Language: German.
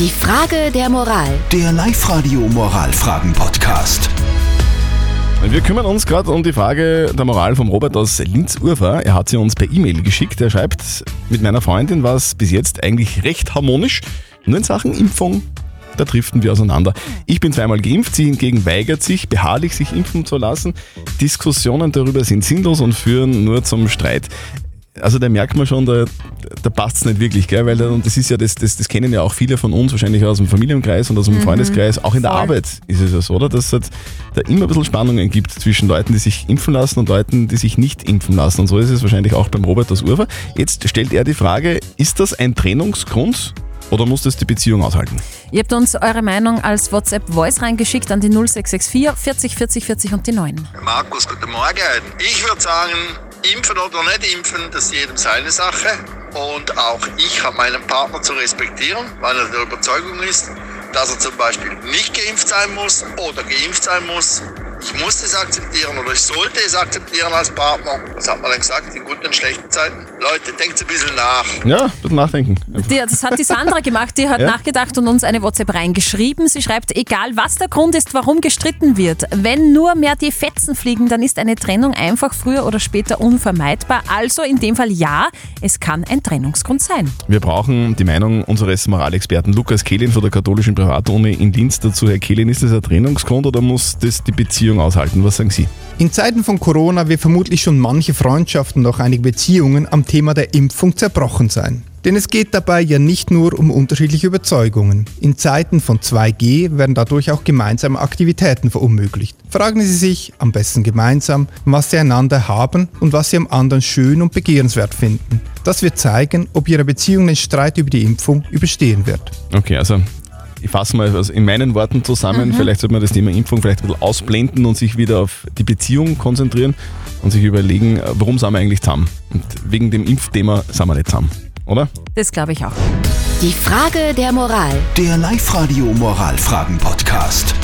Die Frage der Moral. Der Live-Radio Moralfragen-Podcast. Wir kümmern uns gerade um die Frage der Moral vom Robert aus Linz-Urfer. Er hat sie uns per E-Mail geschickt. Er schreibt, mit meiner Freundin war es bis jetzt eigentlich recht harmonisch. Nur in Sachen Impfung, da driften wir auseinander. Ich bin zweimal geimpft, sie hingegen weigert sich, beharrlich sich impfen zu lassen. Diskussionen darüber sind sinnlos und führen nur zum Streit also da merkt man schon, da, da passt es nicht wirklich, gell? weil und das ist ja, das, das, das kennen ja auch viele von uns, wahrscheinlich aus dem Familienkreis und aus dem mhm, Freundeskreis, auch in der voll. Arbeit ist es ja so, oder? Dass es halt da immer ein bisschen Spannungen gibt zwischen Leuten, die sich impfen lassen und Leuten, die sich nicht impfen lassen. Und so ist es wahrscheinlich auch beim Robert aus Urfer. Jetzt stellt er die Frage, ist das ein Trennungsgrund? Oder muss das die Beziehung aushalten? Ihr habt uns eure Meinung als WhatsApp-Voice reingeschickt an die 0664 40 40 40 und die 9. Markus, guten Morgen. Ich würde sagen, Impfen oder nicht impfen, das ist jedem seine Sache. Und auch ich habe meinen Partner zu respektieren, weil er der Überzeugung ist, dass er zum Beispiel nicht geimpft sein muss oder geimpft sein muss. Ich muss es akzeptieren oder ich sollte es akzeptieren als Partner. Was hat man dann gesagt? In guten und schlechten Zeiten. Leute, denkt ein bisschen nach. Ja, ein bisschen nachdenken. Die, das hat die Sandra gemacht, die hat ja? nachgedacht und uns eine WhatsApp reingeschrieben. Sie schreibt, egal was der Grund ist, warum gestritten wird, wenn nur mehr die Fetzen fliegen, dann ist eine Trennung einfach früher oder später unvermeidbar. Also in dem Fall ja, es kann ein Trennungsgrund sein. Wir brauchen die Meinung unseres Moralexperten Lukas Kehlin von der katholischen Privatuni in Linz dazu. Herr Kehlin, ist das ein Trennungsgrund oder muss das die Beziehung Beziehung aushalten. Was sagen Sie? In Zeiten von Corona wird vermutlich schon manche Freundschaften und auch einige Beziehungen am Thema der Impfung zerbrochen sein. Denn es geht dabei ja nicht nur um unterschiedliche Überzeugungen. In Zeiten von 2G werden dadurch auch gemeinsame Aktivitäten verunmöglicht. Fragen Sie sich am besten gemeinsam, was Sie einander haben und was Sie am anderen schön und begehrenswert finden. Das wird zeigen, ob Ihre Beziehung den Streit über die Impfung überstehen wird. Okay, also ich fasse mal also in meinen Worten zusammen, mhm. vielleicht sollte man das Thema Impfung vielleicht ein bisschen ausblenden und sich wieder auf die Beziehung konzentrieren und sich überlegen, warum sind wir eigentlich zusammen? Und wegen dem Impfthema sind wir nicht zusammen, oder? Das glaube ich auch. Die Frage der Moral. Der Live-Radio Moralfragen-Podcast.